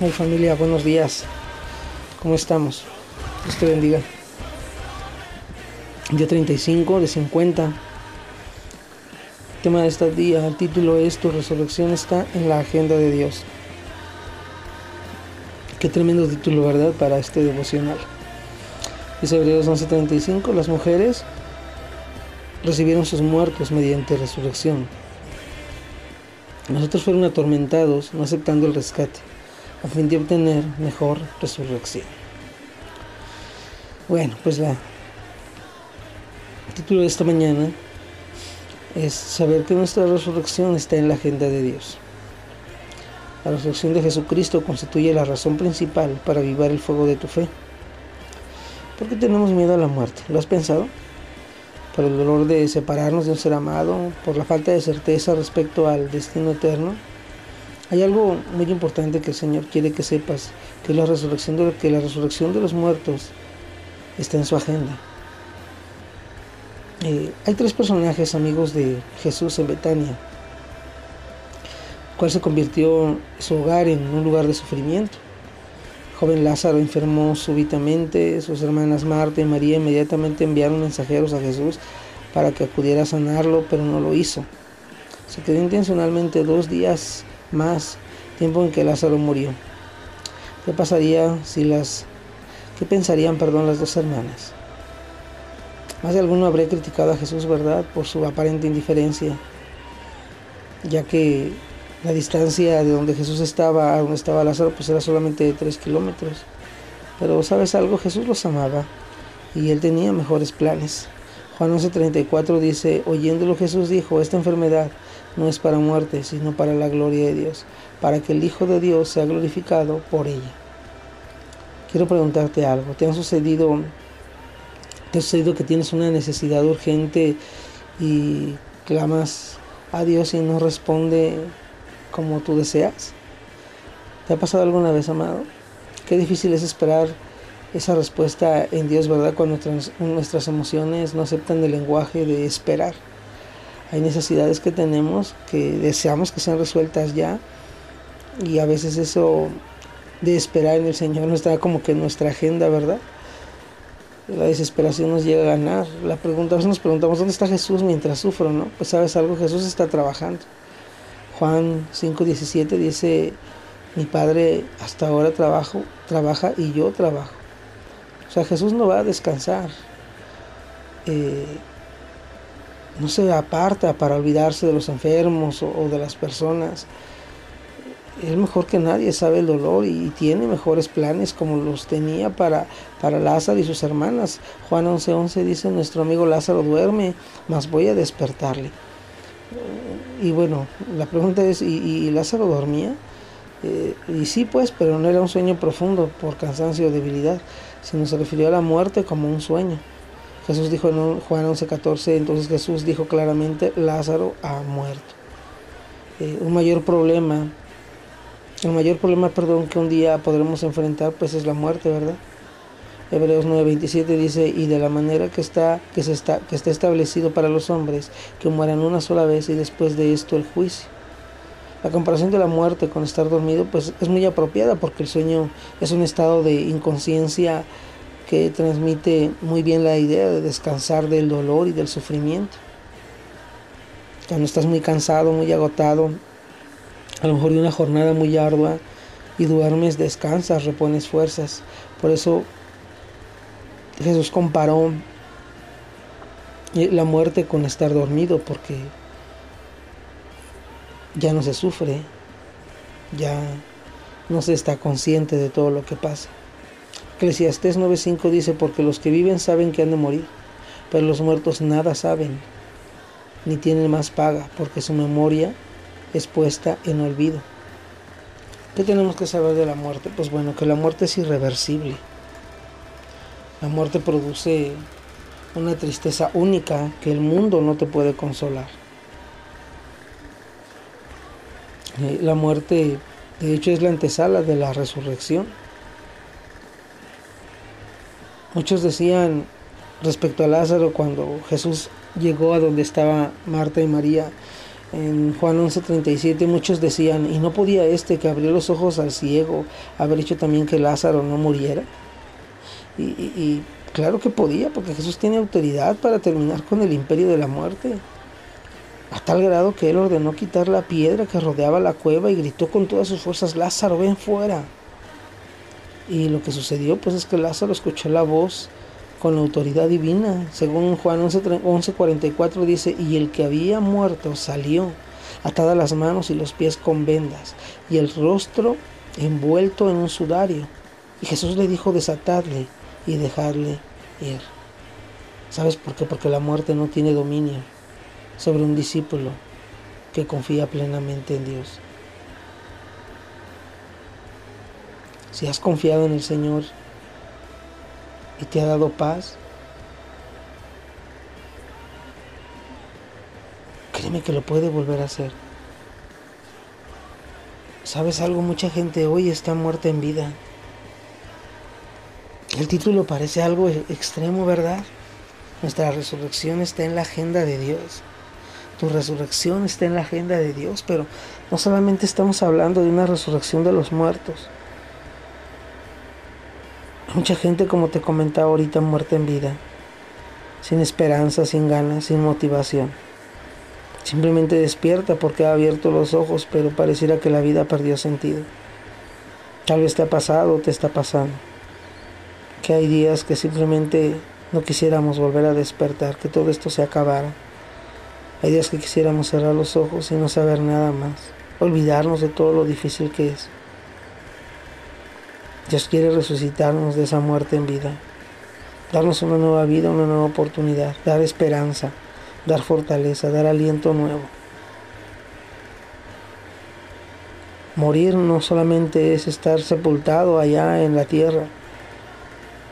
Hey familia, buenos días. ¿Cómo estamos? Dios te bendiga. Día 35 de 50. El tema de este día, el título es Tu resurrección está en la agenda de Dios. Qué tremendo título, ¿verdad? Para este devocional. Dice Hebreos 11:35, las mujeres recibieron sus muertos mediante resurrección. Nosotros fueron atormentados, no aceptando el rescate a fin de obtener mejor resurrección. Bueno, pues la, el título de esta mañana es saber que nuestra resurrección está en la agenda de Dios. La resurrección de Jesucristo constituye la razón principal para avivar el fuego de tu fe. ¿Por qué tenemos miedo a la muerte? ¿Lo has pensado? ¿Por el dolor de separarnos de un ser amado? ¿Por la falta de certeza respecto al destino eterno? Hay algo muy importante que el Señor quiere que sepas, que la resurrección de, los muertos está en su agenda. Eh, hay tres personajes amigos de Jesús en Betania, cual se convirtió su hogar en un lugar de sufrimiento. El joven Lázaro enfermó súbitamente, sus hermanas Marta y María inmediatamente enviaron mensajeros a Jesús para que acudiera a sanarlo, pero no lo hizo. Se quedó intencionalmente dos días más tiempo en que Lázaro murió. ¿Qué pasaría si las... ¿Qué pensarían, perdón, las dos hermanas? Más de alguno habría criticado a Jesús, ¿verdad?, por su aparente indiferencia, ya que la distancia de donde Jesús estaba a donde estaba Lázaro, pues era solamente de tres kilómetros. Pero, ¿sabes algo? Jesús los amaba y él tenía mejores planes. Juan 11:34 dice, oyéndolo Jesús dijo, esta enfermedad no es para muerte, sino para la gloria de Dios, para que el Hijo de Dios sea glorificado por ella. Quiero preguntarte algo, ¿te ha sucedido, te ha sucedido que tienes una necesidad urgente y clamas a Dios y no responde como tú deseas? ¿Te ha pasado alguna vez, amado? Qué difícil es esperar esa respuesta en Dios, ¿verdad? Cuando nuestras, nuestras emociones no aceptan el lenguaje de esperar. Hay necesidades que tenemos que deseamos que sean resueltas ya y a veces eso de esperar en el Señor no está como que en nuestra agenda, ¿verdad? La desesperación nos llega a ganar. La pregunta, a veces nos preguntamos, ¿dónde está Jesús mientras sufro? ¿no? Pues sabes algo, Jesús está trabajando. Juan 5:17 dice, mi Padre hasta ahora trabajo, trabaja y yo trabajo. O sea, Jesús no va a descansar. Eh, no se aparta para olvidarse de los enfermos o, de las personas. Es mejor que nadie sabe el dolor y tiene mejores planes como los tenía para, para Lázaro y sus hermanas. Juan 11:11 11 dice, nuestro amigo Lázaro duerme, mas voy a despertarle. Y bueno, la pregunta es, ¿y, Lázaro dormía? Eh, y sí, pues, pero no era un sueño profundo por cansancio o debilidad, sino se refirió a la muerte como un sueño. Jesús dijo en Juan 11:14, entonces Jesús dijo claramente, Lázaro ha muerto. Eh, un mayor problema, el mayor problema, perdón, que un día podremos enfrentar, pues es la muerte, ¿verdad? Hebreos 9:27 dice, y de la manera que está, que, se está, que está establecido para los hombres, que mueran una sola vez y después de esto el juicio. La comparación de la muerte con estar dormido, pues es muy apropiada porque el sueño es un estado de inconsciencia que transmite muy bien la idea de descansar del dolor y del sufrimiento. Cuando estás muy cansado, muy agotado, a lo mejor de una jornada muy ardua y duermes, descansas, repones fuerzas. Por eso Jesús comparó la muerte con estar dormido porque ya no se sufre, ya no se está consciente de todo lo que pasa. Eclesiastés 9:5 dice, porque los que viven saben que han de morir, pero los muertos nada saben, ni tienen más paga, porque su memoria es puesta en olvido. ¿Qué tenemos que saber de la muerte? Pues bueno, que la muerte es irreversible. La muerte produce una tristeza única que el mundo no te puede consolar. Eh, la muerte, de hecho, es la antesala de la resurrección. Muchos decían respecto a Lázaro cuando Jesús llegó a donde estaba Marta y María, En Juan 11:37 muchos decían, ¿y no podía este que abrió los ojos al ciego haber hecho también que Lázaro no muriera? Y, y claro que podía, porque Jesús tiene autoridad para terminar con el imperio de la muerte. A tal grado que él ordenó quitar la piedra que rodeaba la cueva y gritó con todas sus fuerzas, Lázaro, ven fuera. Y lo que sucedió pues es que Lázaro escuchó la voz con la autoridad divina. Según Juan 11:44 dice, y el que había muerto salió, atadas las manos y los pies con vendas, y el rostro envuelto en un sudario. Y Jesús le dijo, desatadle y dejarle ir. ¿Sabes por qué? Porque la muerte no tiene dominio sobre un discípulo que confía plenamente en Dios. Si has confiado en el Señor y te ha dado paz, créeme que lo puede volver a hacer. ¿Sabes algo? Mucha gente hoy está muerta en vida. El título parece algo extremo, ¿verdad? Nuestra resurrección está en la agenda de Dios. Tu resurrección está en la agenda de Dios, pero no solamente estamos hablando de una resurrección de los muertos. Mucha gente, como te comentaba ahorita, muerta en vida, sin esperanza, sin ganas, sin motivación. Simplemente despierta porque ha abierto los ojos, pero pareciera que la vida perdió sentido. Tal vez te ha pasado o te está pasando. Que hay días que simplemente no quisiéramos volver a despertar, que todo esto se acabara. Hay días que quisiéramos cerrar los ojos y no saber nada más, olvidarnos de todo lo difícil que es. Dios quiere resucitarnos de esa muerte en vida, darnos una nueva vida, una nueva oportunidad, dar esperanza, dar fortaleza, dar aliento nuevo. Morir no solamente es estar sepultado allá en la tierra,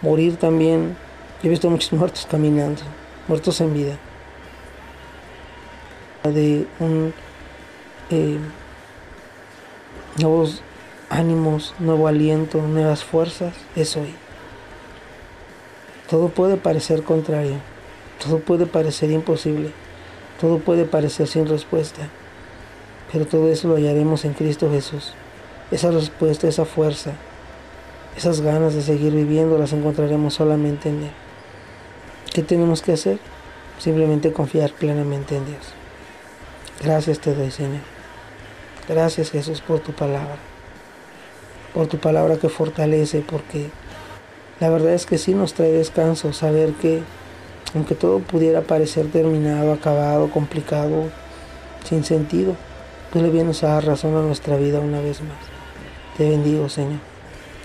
morir también, he visto muchos muertos caminando, muertos en vida, de un eh, ánimos, nuevo aliento, nuevas fuerzas, es hoy. Todo puede parecer contrario, todo puede parecer imposible, todo puede parecer sin respuesta, pero todo eso lo hallaremos en Cristo Jesús. Esa respuesta, esa fuerza, esas ganas de seguir viviendo las encontraremos solamente en Él. ¿Qué tenemos que hacer? Simplemente confiar plenamente en Dios. Gracias te doy, Señor. Gracias Jesús por tu palabra por tu palabra que fortalece, porque la verdad es que sí nos trae descanso saber que aunque todo pudiera parecer terminado, acabado, complicado, sin sentido, tú le vienes a dar razón a nuestra vida una vez más. Te bendigo, Señor.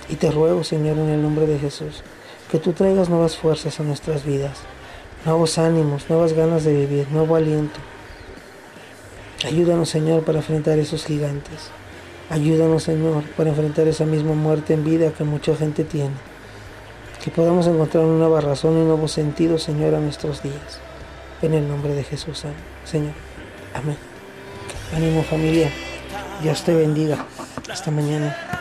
Y te ruego, Señor, en el nombre de Jesús, que tú traigas nuevas fuerzas a nuestras vidas, nuevos ánimos, nuevas ganas de vivir, nuevo aliento. Ayúdanos, Señor, para enfrentar esos gigantes. Ayúdanos, Señor, para enfrentar esa misma muerte en vida que mucha gente tiene. Que podamos encontrar una nueva razón y un nuevo sentido, Señor, a nuestros días. En el nombre de Jesús, Señor. Amén. Ánimo familia. Dios te bendiga. Hasta mañana.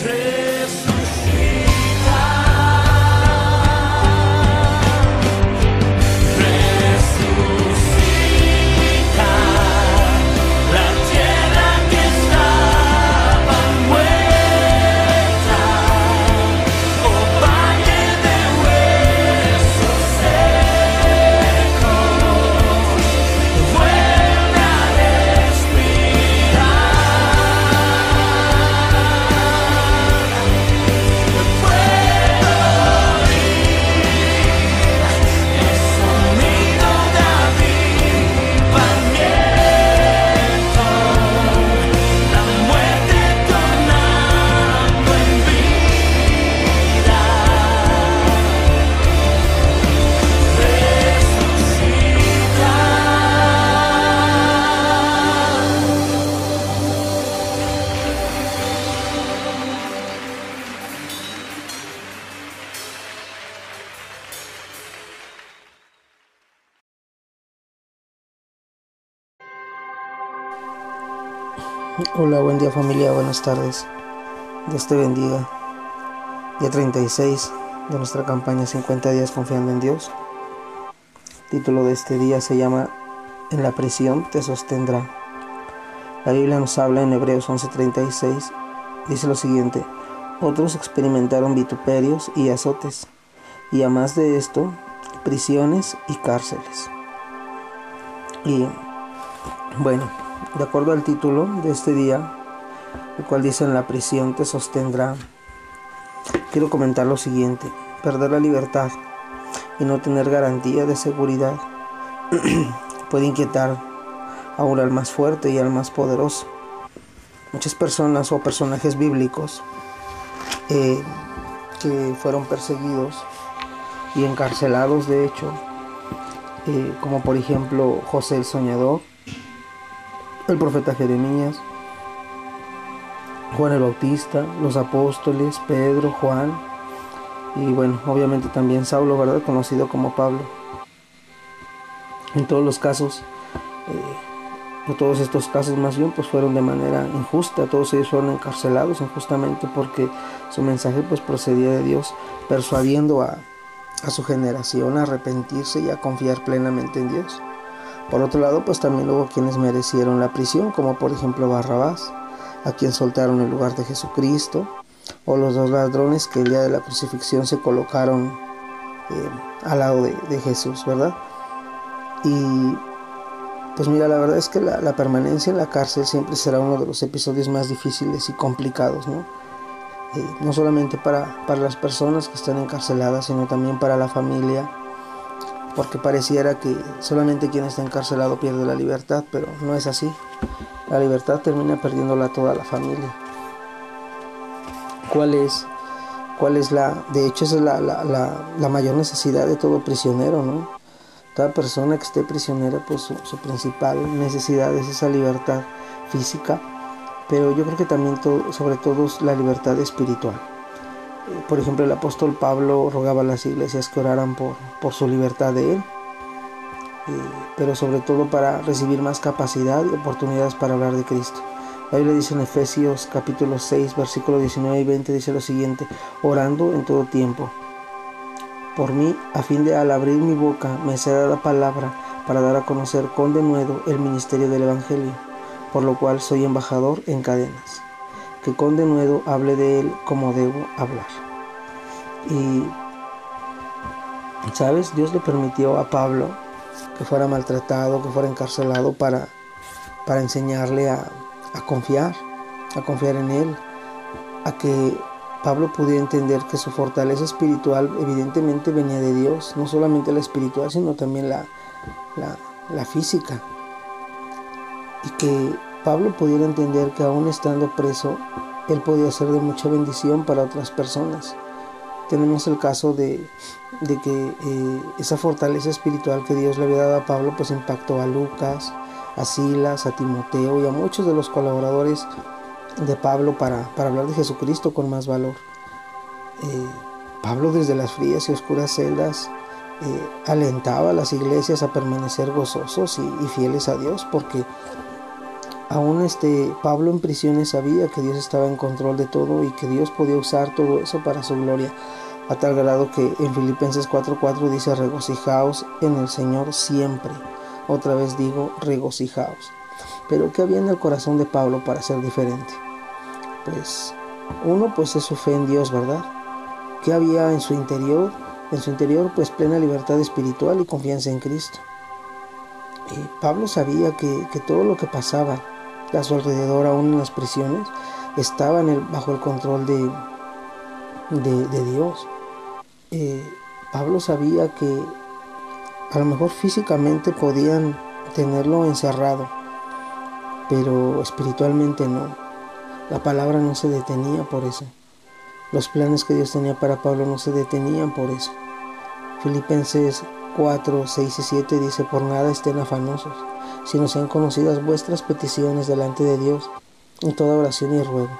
Rey. Hola, buen día familia, buenas tardes. Dios te bendiga. Día 36 de nuestra campaña 50 días confiando en Dios. El título de este día se llama En la prisión te sostendrá. La Biblia nos habla en Hebreos 11:36. Dice lo siguiente, otros experimentaron vituperios y azotes, y además de esto, prisiones y cárceles. Y bueno, de acuerdo al título de este día, el cual dice en la prisión te sostendrá, quiero comentar lo siguiente, perder la libertad y no tener garantía de seguridad puede inquietar aún al más fuerte y al más poderoso. Muchas personas o personajes bíblicos eh, que fueron perseguidos y encarcelados de hecho, eh, como por ejemplo José el Soñador, el profeta Jeremías, Juan el Bautista, los apóstoles, Pedro, Juan y bueno, obviamente también Saulo, ¿verdad? Conocido como Pablo. En todos los casos, eh, todos estos casos más bien, pues fueron de manera injusta, todos ellos fueron encarcelados injustamente porque su mensaje pues procedía de Dios, persuadiendo a su generación a arrepentirse y a confiar plenamente en Dios. Por otro lado, pues también hubo quienes merecieron la prisión, como por ejemplo Barrabás, a quien soltaron en lugar de Jesucristo, o los dos ladrones que el día de la crucifixión se colocaron eh, al lado de, Jesús, ¿verdad? Y pues mira, la verdad es que la, permanencia en la cárcel siempre será uno de los episodios más difíciles y complicados, ¿no? Eh, no solamente para, para las personas que están encarceladas, sino también para la familia, porque pareciera que solamente quien está encarcelado pierde la libertad, pero no es así. La libertad termina perdiéndola toda la familia. ¿Cuál es, cuál es la, de hecho esa es la, la, mayor necesidad de todo prisionero, ¿no? Toda persona que esté prisionera, pues su, principal necesidad es esa libertad física, pero yo creo que también todo, sobre todo la libertad espiritual por ejemplo, el apóstol Pablo rogaba a las iglesias que oraran por, por su libertad de él, eh, pero sobre todo para recibir más capacidad y oportunidades para hablar de Cristo. La Biblia dice en Efesios capítulo 6, versículo 19 y 20, dice lo siguiente, orando en todo tiempo. Por mí, a fin de al abrir mi boca, me será dada palabra para dar a conocer con denuedo el ministerio del Evangelio, por lo cual soy embajador en cadenas que con denuedo hable de él como debo hablar. Y, ¿sabes? Dios le permitió a Pablo que fuera maltratado, que fuera encarcelado para, para enseñarle a, confiar, a confiar en él, a que Pablo pudiera entender que su fortaleza espiritual evidentemente venía de Dios, no solamente la espiritual, sino también la, la, la física. Y que Pablo pudiera entender que aún estando preso, él podía ser de mucha bendición para otras personas. Tenemos el caso de, que eh, esa fortaleza espiritual que Dios le había dado a Pablo, pues impactó a Lucas, a Silas, a Timoteo y a muchos de los colaboradores de Pablo para, hablar de Jesucristo con más valor. Eh, Pablo desde las frías y oscuras celdas eh, alentaba a las iglesias a permanecer gozosos y fieles a Dios porque Aún este Pablo en prisiones sabía que Dios estaba en control de todo y que Dios podía usar todo eso para su gloria, a tal grado que en Filipenses 4:4 dice regocijaos en el Señor siempre. Otra vez digo regocijaos. Pero ¿qué había en el corazón de Pablo para ser diferente? Pues uno pues es su fe en Dios, ¿verdad? ¿Qué había en su interior? En su interior pues plena libertad espiritual y confianza en Cristo. Y Pablo sabía que, que todo lo que pasaba a su alrededor, aún en las prisiones, estaban bajo el control de, de, Dios. Eh, Pablo sabía que a lo mejor físicamente podían tenerlo encerrado, pero espiritualmente no. La palabra no se detenía por eso. Los planes que Dios tenía para Pablo no se detenían por eso. Filipenses 4, 6 y 7 dice, por nada estén afanosos sino sean conocidas vuestras peticiones delante de Dios en toda oración y ruego,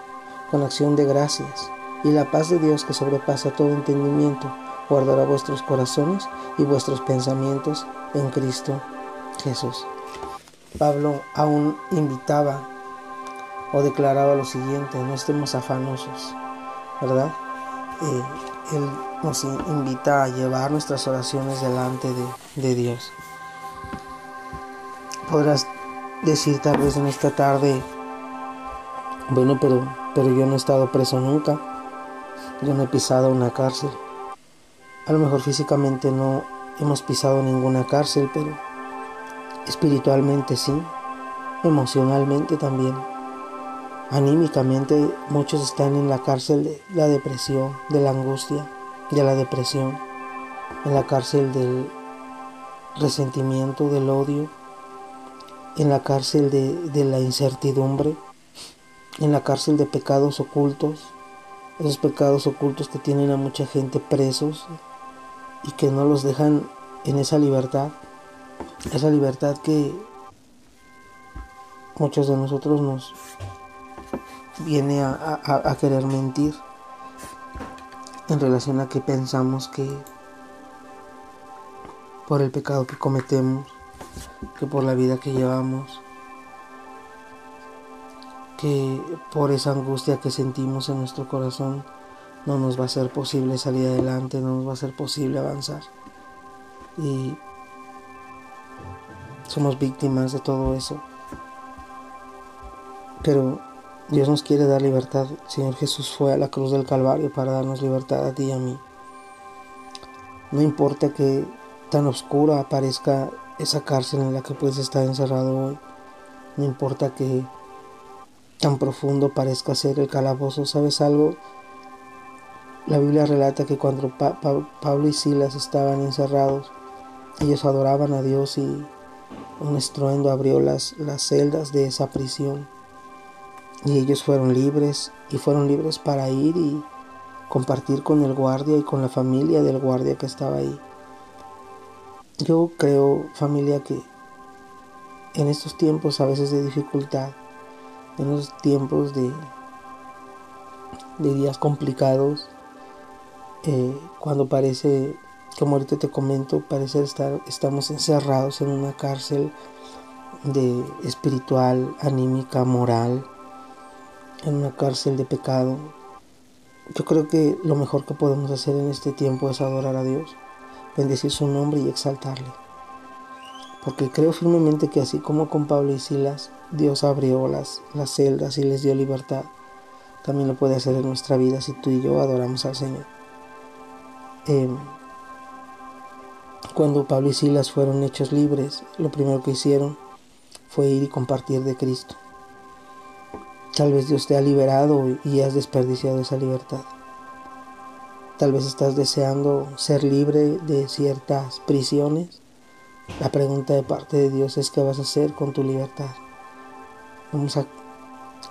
con acción de gracias, y la paz de Dios que sobrepasa todo entendimiento, guardará vuestros corazones y vuestros pensamientos en Cristo Jesús. Pablo aún invitaba o declaraba lo siguiente, no estemos afanosos, ¿verdad? Eh, él nos invita a llevar nuestras oraciones delante de, Dios. Podrás decir tal vez en esta tarde, bueno, pero, pero yo no he estado preso nunca, yo no he pisado una cárcel. A lo mejor físicamente no hemos pisado ninguna cárcel, pero espiritualmente sí, emocionalmente también. Anímicamente muchos están en la cárcel de la depresión, de la angustia, de la depresión, en la cárcel del resentimiento, del odio, en la cárcel de, de la incertidumbre, en la cárcel de pecados ocultos, esos pecados ocultos que tienen a mucha gente presos y que no los dejan en esa libertad, esa libertad que muchos de nosotros nos viene a, querer mentir en relación a que pensamos que por el pecado que cometemos, que por la vida que llevamos, que por esa angustia que sentimos en nuestro corazón no nos va a ser posible salir adelante, no nos va a ser posible avanzar. Y somos víctimas de todo eso. Pero Dios nos quiere dar libertad. El Señor Jesús fue a la cruz del Calvario para darnos libertad a ti y a mí. No importa que tan oscura aparezca esa cárcel en la que puedes estar encerrado hoy. No importa que tan profundo parezca ser el calabozo. ¿Sabes algo? La Biblia relata que cuando Pablo y Silas estaban encerrados, ellos adoraban a Dios y un estruendo abrió las, las celdas de esa prisión. Y ellos fueron libres y fueron libres para ir y compartir con el guardia y con la familia del guardia que estaba ahí. Yo creo, familia, que en estos tiempos a veces de dificultad, en los tiempos de, de días complicados, eh, cuando parece, como ahorita te comento, parece estar, estamos encerrados en una cárcel de espiritual, anímica, moral, en una cárcel de pecado. Yo creo que lo mejor que podemos hacer en este tiempo es adorar a Dios, bendecir su nombre y exaltarle. Porque creo firmemente que así como con Pablo y Silas, Dios abrió las, las celdas y les dio libertad, también lo puede hacer en nuestra vida si tú y yo adoramos al Señor. Em, cuando Pablo y Silas fueron hechos libres, lo primero que hicieron fue ir y compartir de Cristo. Tal vez Dios te ha liberado y has desperdiciado esa libertad. Tal vez estás deseando ser libre de ciertas prisiones. La pregunta de parte de Dios es qué vas a hacer con tu libertad. Vamos a,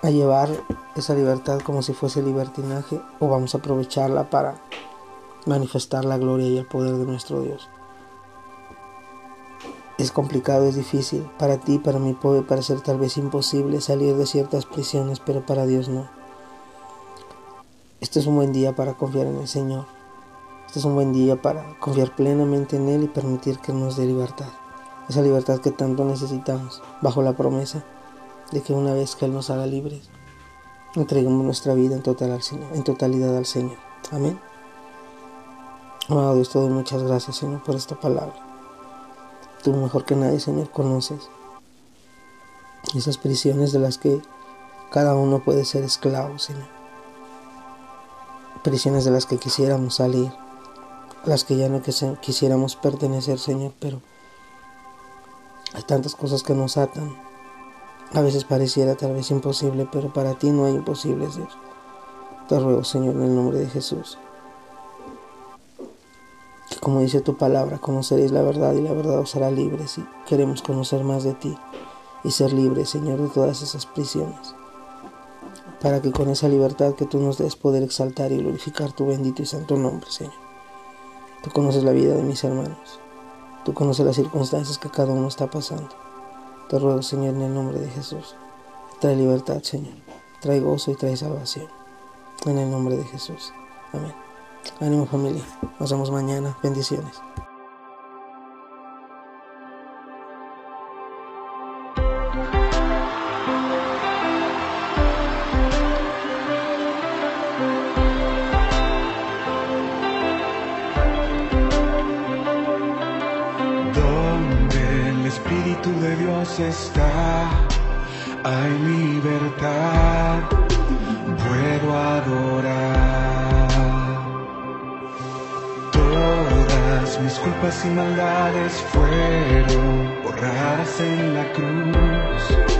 a llevar esa libertad como si fuese libertinaje o vamos a aprovecharla para manifestar la gloria y el poder de nuestro Dios. Es complicado, es difícil. Para ti, para mí puede parecer tal vez imposible salir de ciertas prisiones, pero para Dios no. Este es un buen día para confiar en el Señor. Este es un buen día para confiar plenamente en Él y permitir que nos dé libertad. Esa libertad que tanto necesitamos, bajo la promesa de que una vez que Él nos haga libres, entreguemos nuestra vida en, total al Señor, en totalidad al Señor. Amén. Amado Dios, te doy muchas gracias, Señor, por esta palabra. Tú mejor que nadie, Señor, conoces esas prisiones de las que cada uno puede ser esclavo, Señor. Prisiones de las que quisiéramos salir, las que ya no quisiéramos pertenecer, Señor, pero hay tantas cosas que nos atan. A veces pareciera tal vez imposible, pero para ti no hay imposibles, Dios. Te ruego, Señor, en el nombre de Jesús como dice tu palabra, conoceréis la verdad y la verdad os hará libres. Y queremos conocer más de ti y ser libres, Señor, de todas esas prisiones. Para que con esa libertad que tú nos des poder exaltar y glorificar tu bendito y santo nombre, Señor. Tú conoces la vida de mis hermanos. Tú conoces las circunstancias que cada uno está pasando. Te ruego, Señor, en el nombre de Jesús. Trae libertad, Señor. Trae gozo y trae salvación. En el nombre de Jesús. Amén. Ánimo familia. Nos vemos mañana. Bendiciones. donde el Espíritu de Dios está, hay libertad, puedo adorar. Mis culpas y maldades fueron borradas en la cruz